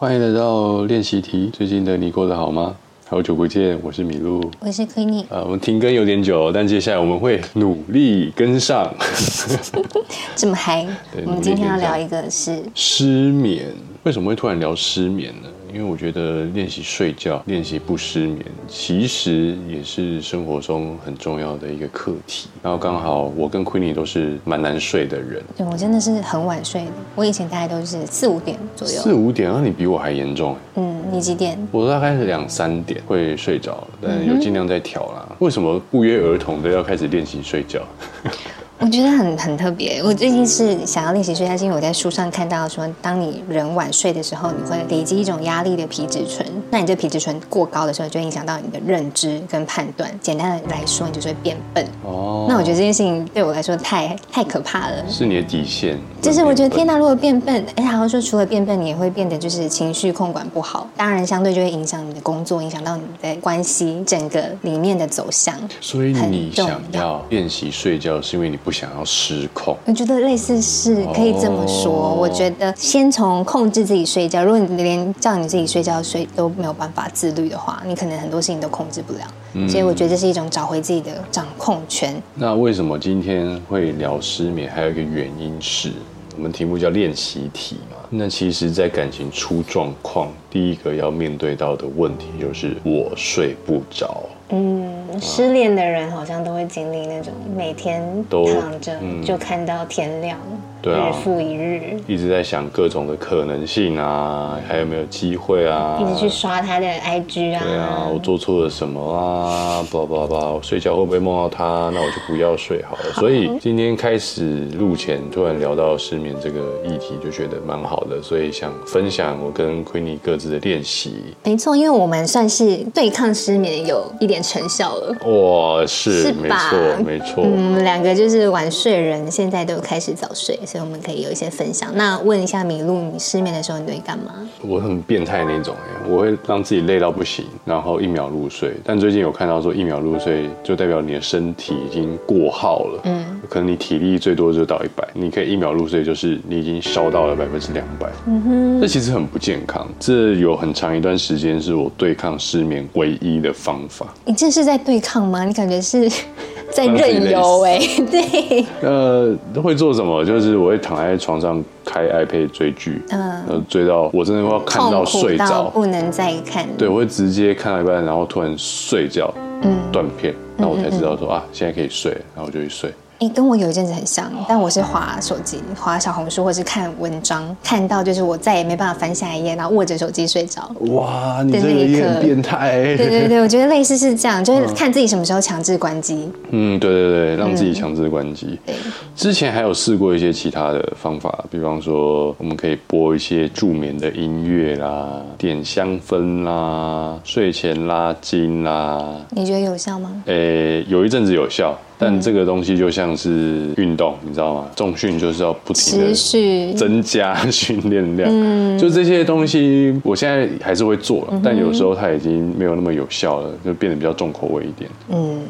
欢迎来到练习题。最近的你过得好吗？好久不见，我是米露。我是 Queenie，呃，我们停更有点久，但接下来我们会努力跟上。这么嗨。我们今天要聊一个是失眠，为什么会突然聊失眠呢？因为我觉得练习睡觉、练习不失眠，其实也是生活中很重要的一个课题。然后刚好我跟 Queenie 都是蛮难睡的人，对我真的是很晚睡的，我以前大概都是四五点左右。四五点，那你比我还严重欸。嗯，你几点？我大概是两三点会睡着，但有尽量在调啦。为什么不约而同的要开始练习睡觉？我觉得很很特别。我最近是想要练习睡觉，是因为我在书上看到说，当你人晚睡的时候，你会累积一种压力的皮质醇。那你这皮质醇过高的时候，就会影响到你的认知跟判断。简单的来说，你就是会变笨。哦，那我觉得这件事情对我来说太太可怕了。是你的底线。就是我觉得天哪，如果变笨，哎，好像说除了变笨，你也会变得就是情绪控管不好，当然相对就会影响你的工作，影响到你的关系，整个里面的走向。所以你想要练习睡觉，是因为你不想要失控。我觉得类似是可以这么说。哦我觉得先从控制自己睡觉，如果你连叫你自己睡觉睡都没有办法自律的话，你可能很多事情都控制不了。嗯所以我觉得这是一种找回自己的掌控权。那为什么今天会聊失眠？还有一个原因是我们题目叫练习题嘛。那其实，在感情出状况，第一个要面对到的问题就是我睡不着。嗯，失恋的人好像都会经历那种每天都躺着嗯就看到天亮，对啊日复一日。一直在想各种的可能性啊，还有没有机会啊？一直去刷他的 IG 啊，对啊，我做错了什么啊？叭叭叭，我睡觉会不会梦到他？那我就不要睡好了。所以今天开始录前，突然聊到失眠这个议题，就觉得蛮好的，所以想分享我跟 Queenie 各自的练习。没错，因为我们算是对抗失眠有一点成效了。哇，是没是吧错，没错。嗯，我们两个就是晚睡人，现在都开始早睡，所以我们可以有一些分享。那问一下米露，你失眠的时候你都会干嘛？我很变态那种哎，我会让自己累到不行，然后一秒入睡。但最近有看到说一秒入睡就代表你的身体已经过耗了，嗯，可能你体力最多就到一百，你可以一秒入睡，就是你已经烧到了百分之两百，嗯哼，这其实很不健康。这有很长一段时间是我对抗失眠唯一的方法。你这是在对抗吗？你感觉是在任由哎、对，呃，会做什么？就是我会躺在床上开 iPad 追剧，嗯呃，追到我真的要看到睡着，不能再看。对，我会直接看到一半，然后突然睡觉，嗯断片，那我才知道说啊，现在可以睡，然后我就去睡。哎、跟我有一阵子很像，但我是滑手机、滑小红书，或是看文章，看到就是我再也没办法翻下一页，然后握着手机睡着。哇，你的这个也很变态。对对对，我觉得类似是这样，就是看自己什么时候强制关机。嗯，对对对，让自己强制关机。对，之前还有试过一些其他的方法，比方说我们可以播一些助眠的音乐啦，点香氛啦，睡前拉筋啦。你觉得有效吗？诶，有一阵子有效，但这个东西就像是运动，你知道吗？重训就是要不停的持续增加训练量。就这些东西，我现在还是会做，但有时候它已经没有那么有效了，就变得比较重口味一点。嗯，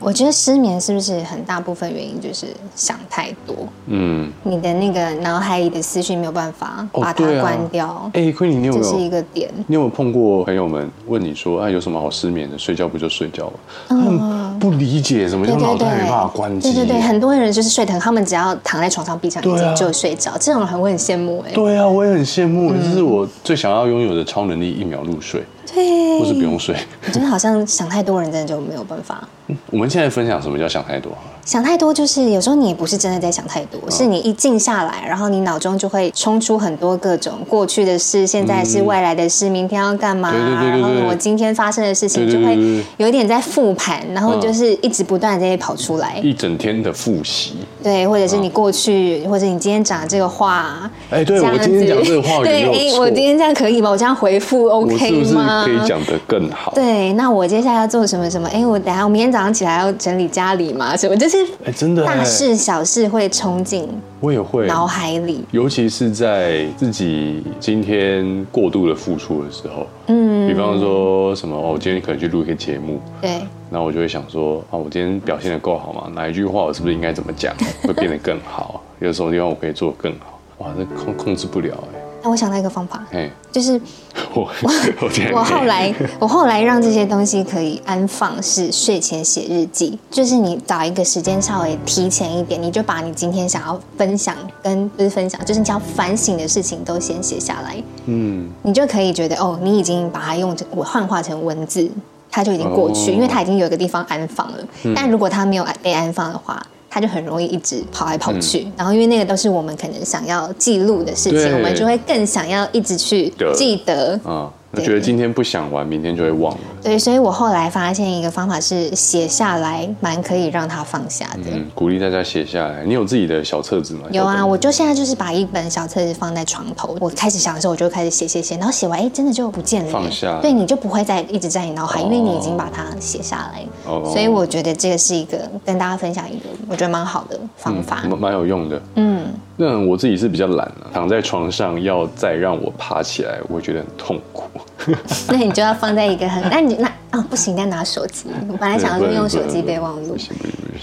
我觉得失眠是不是很大部分原因就是想太多，嗯，你的那个脑海里的思绪没有办法把它关掉，哎、昆你有没这是一有？个点。你有没有碰过朋友们问你说啊，有什么好失眠的？睡觉不就睡觉吗？他们不理解什么叫脑袋没办法关机。对对对，很多人就是睡得很，他们只要躺在床上闭上眼睛就睡着，这种人我很羡慕哎、对啊，我也很羡慕，嗯这是我最想要拥有的超能力，一秒入睡，对，或是不用睡。我觉得好像想太多人真的就没有办法。我们现在分享什么叫想太多好了想太多就是有时候你也不是真的在想太嗯多，是你一静下来，然后你脑中就会冲出很多各种过去的事、现在是未来的事、明天要干嘛，对对对对对然后我今天发生的事情就会有一点在复盘，然后就是一直不断的在跑出来。一整天的复习。对，或者是你过去，或者你今天讲的这个话，哎对我今天子讲这个话 对，哎错我今天这样可以吗？我这样回复 OK 不是吗？可以讲得更好？对，那我接下来要做什么什么？哎，我等下我明天早上起来要整理家里嘛，什么就是哎，真的哎大事小事会冲进我也会。脑海里。尤其是在自己今天过度的付出的时候，嗯，比方说什么哦，我今天可能去录一个节目，对，然后我就会想说啊，我今天表现的够好吗？哪一句话我是不是应该怎么讲会变得更好？有什么地方我可以做得更好？哇，这控控制不了哎、那我想到一个方法，哎，就是 我 我后来我后来让这些东西可以安放，是睡前写日记，就是你找一个时间稍微提前一点，你就把你今天想要分享跟不是分享，就是你想要反省的事情都先写下来，嗯，你就可以觉得哦，你已经把它用我幻化成文字，它就已经过去，哦。因为它已经有一个地方安放了。但如果它没有被安放的话，它就很容易一直跑来跑去。然后因为那个都是我们可能想要记录的事情，我们就会更想要一直去记得。啊，我觉得今天不想玩，明天就会忘了。对，所以我后来发现一个方法是写下来，蛮可以让它放下的。嗯，鼓励大家写下来。你有自己的小册子吗？有啊，我就现在就是把一本小册子放在床头，我开始想的时候，我就开始写写写，然后写完，哎，真的就不见了，放下对，你就不会再一直在你脑海，哦因为你已经把它写下来。哦所以我觉得这个是一个跟大家分享一个我觉得蛮好的方法。蛮蛮有用的。嗯，那我自己是比较懒啊，躺在床上要再让我爬起来，我会觉得很痛苦。那你就要放在一个很，那你那啊不行，再拿手机。我本来想说对不能用手机备忘录。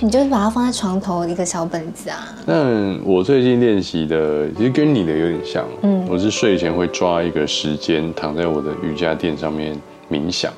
你就是把它放在床头一个小本子啊。但我最近练习的其实跟你的有点像，嗯，我是睡前会抓一个时间躺在我的瑜伽垫上面冥想。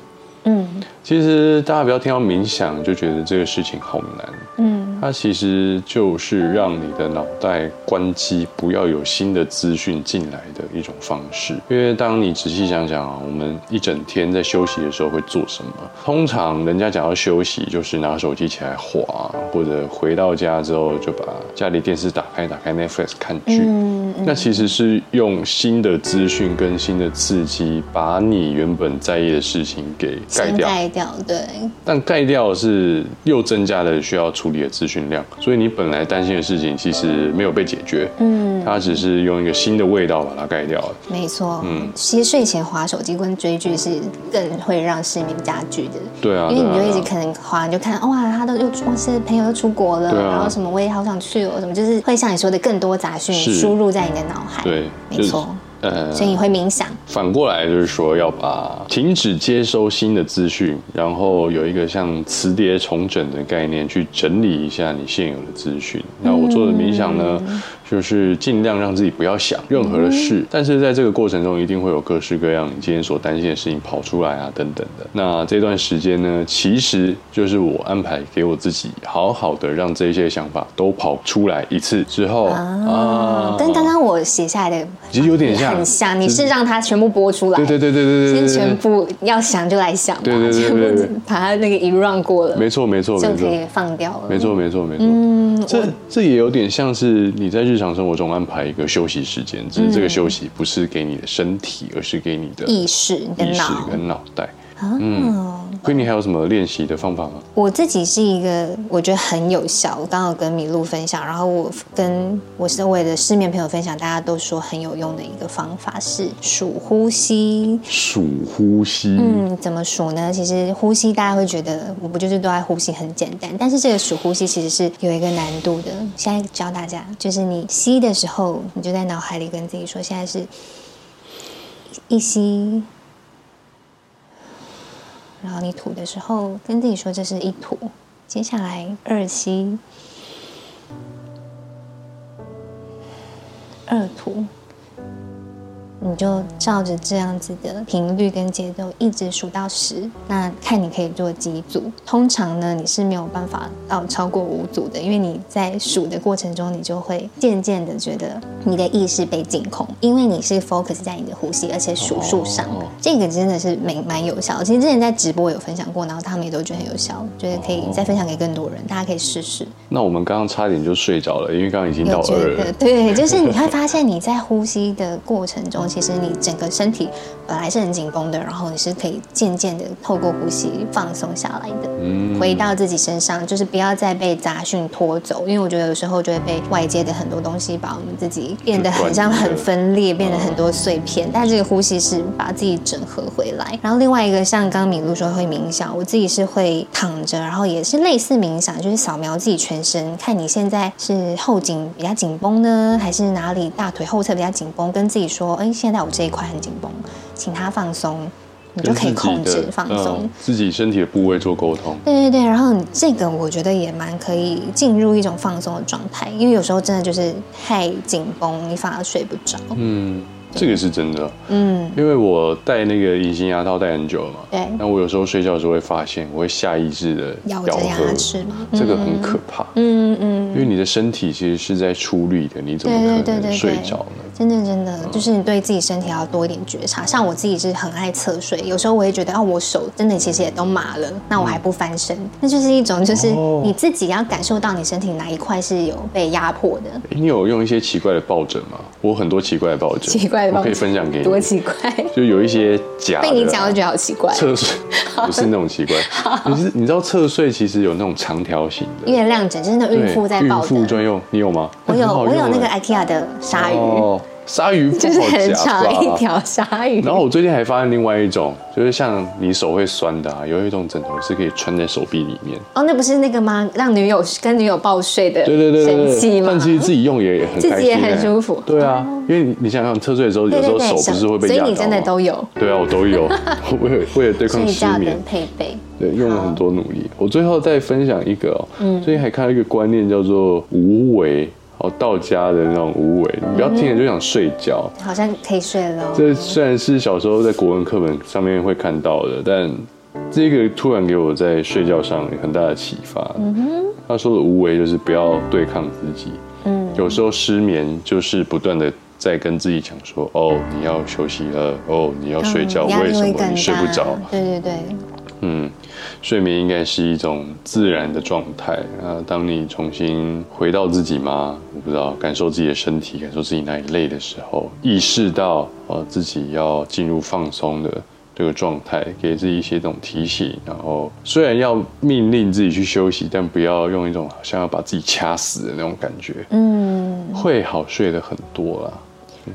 嗯其实大家不要听到冥想就觉得这个事情好难，嗯它其实就是让你的脑袋关机，不要有新的资讯进来的一种方式。因为当你仔细想想啊，我们一整天在休息的时候会做什么？通常人家讲要休息，就是拿手机起来滑，或者回到家之后就把家里电视打开，打开 Netflix 看剧。那其实是用新的资讯跟新的刺激，把你原本在意的事情给盖掉。盖掉，对，但盖掉是又增加了需要处理的资讯量，所以你本来担心的事情其实没有被解决，嗯，它只是用一个新的味道把它盖掉了。没错。嗯，其实睡前划手机跟追剧是更会让失眠加剧的。对啊，因为你就一直可能划，你就看哇，他都又哇是朋友又出国了，啊然后什么我也好想去哦，什么就是会像你说的更多杂讯输入在你的脑海，对，没错，呃，所以你会冥想，反过来就是说，要把停止接收新的资讯，然后有一个像磁碟重整的概念，去整理一下你现有的资讯。那我做的冥想呢，就是尽量让自己不要想任何的事，但是在这个过程中，一定会有各式各样你今天所担心的事情跑出来啊，等等的。那这段时间呢，其实就是我安排给我自己，好好的让这些想法都跑出来一次之后啊，跟刚刚我写下来的其实有点像，很像，你是让它全部播出来，对对对对对对对，先全部要想就来想吧，对对对把它那个一 run 过了，没错没错没错。就可以放掉了，没错没错没错。嗯，这这也有点像是你在日常生活中安排一个休息时间，只是这个休息不是给你的身体，而是给你的意识意识脑，跟脑袋。哦。亏你还有什么练习的方法吗？我自己是一个我觉得很有效，我刚好跟米露分享，然后我跟我身为的失眠朋友分享，大家都说很有用的一个方法是数呼吸。数呼吸。嗯，怎么数呢？其实呼吸大家会觉得我不就是都在呼吸很简单，但是这个数呼吸其实是有一个难度的。现在教大家，就是你吸的时候，你就在脑海里跟自己说，现在是一吸。然后你吐的时候，跟自己说这是一吐。接下来二吸，二吐，你就照着这样子的频率跟节奏一直数到十。那看你可以做几组。通常呢，你是没有办法到超过五组的，因为你在数的过程中，你就会渐渐的觉得你的意识被净空，因为你是 focus 在你的呼吸，而且数数上。哦这个真的是蛮蛮有效的。其实之前在直播有分享过，然后他们也都觉得很有效，觉得可以再分享给更多人，大家可以试试。那我们刚刚差点就睡着了，因为刚刚已经到二了。对，就是你会发现你在呼吸的过程中，其实你整个身体本来是很紧绷的，然后你是可以渐渐的透过呼吸放松下来的，嗯回到自己身上，就是不要再被杂讯拖走。因为我觉得有时候就会被外界的很多东西把我们自己变得很像很分裂，变得很多碎片。但这个呼吸是把自己整合回来。然后另外一个像刚刚米露说会冥想，我自己是会躺着，然后也是类似冥想，就是扫描自己全身，看你现在是后颈比较紧绷呢，还是哪里大腿后侧比较紧绷，跟自己说，哎，现在我这一块很紧绷，请他放松，你就可以控制放松。嗯自己身体的部位做沟通。对对对，然后你这个我觉得也蛮可以进入一种放松的状态，因为有时候真的就是太紧绷，你反而睡不着。嗯，这个是真的。嗯，因为我戴那个隐形牙套戴很久了嘛。对那我有时候睡觉的时候会发现，我会下意识的咬着牙合齿吗这个很可怕。嗯嗯，因为你的身体其实是在出力的，你怎么可能睡着呢？真的真的，就是你对自己身体要多一点觉察。像我自己是很爱侧睡，有时候我也觉得，哦，我手真的其实也都麻了，那我还不翻身，那就是一种就是哦你自己要感受到你身体哪一块是有被压迫的。你有用一些奇怪的抱枕吗？我很多奇怪的抱枕，奇怪的抱枕我可以分享给你。多奇怪！就有一些假被你讲，我觉得好奇怪。侧睡不是那种奇怪，你是你知道侧睡其实有那种长条形的，月亮枕就是那孕妇在孕抱的，妇专用，你有吗？我有我有那个 IKEA 的鲨鱼，哦，鲨鱼就是很不好夹吧长一条鲨鱼。然后我最近还发现另外一种，就是像你手会酸的啊，有一种枕头是可以穿在手臂里面。哦，那不是那个吗？让女友跟女友抱睡的对对对神器吗？但其实自己用也很开心、欸，自己也很舒服对啊，因为你你想想侧睡的时候，有时候手不是会被压到所以你真的都有对啊，我都有，为了为了对抗失眠，配备。对，用了很多努力。我最后再分享一个哦，嗯最近还看到一个观念叫做无为，哦，道家的那种无为，你不要听了就想睡觉。好像可以睡了哦。这虽然是小时候在国文课本上面会看到的，但这个突然给我在睡觉上有很大的启发。他说的无为就是不要对抗自己。嗯有时候失眠就是不断的在跟自己讲说：“哦，你要休息了，哦，你要睡觉，嗯为什么你睡不大着？”对对对，嗯，睡眠应该是一种自然的状态啊。当你重新回到自己吗？我不知道，感受自己的身体，感受自己哪里累的时候，意识到呃自己要进入放松的这个状态，给自己一些这种提醒。然后虽然要命令自己去休息，但不要用一种好像要把自己掐死的那种感觉，嗯，会好睡的很多啦。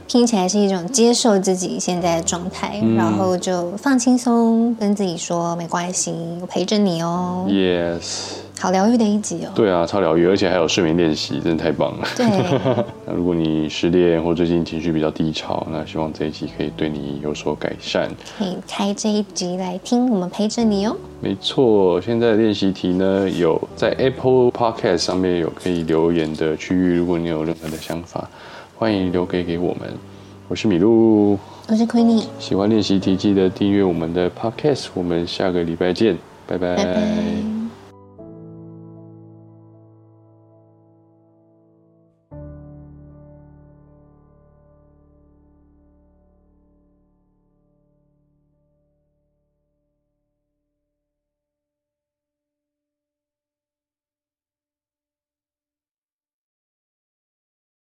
听起来是一种接受自己现在的状态，嗯然后就放轻松，跟自己说没关系，我陪着你哦。Yes，好疗愈的一集哦。对啊，超疗愈，而且还有睡眠练习，真的太棒了。对，那如果你失恋或最近情绪比较低潮，那希望这一集可以对你有所改善。可以开这一集来听，我们陪着你哦。没错，现在的练习题呢有在 Apple Podcast 上面有可以留言的区域，如果你有任何的想法，欢迎留给给我们。我是米露，我是 Queenie，喜欢练习题记得订阅我们的 Podcast，我们下个礼拜见，拜拜。拜拜。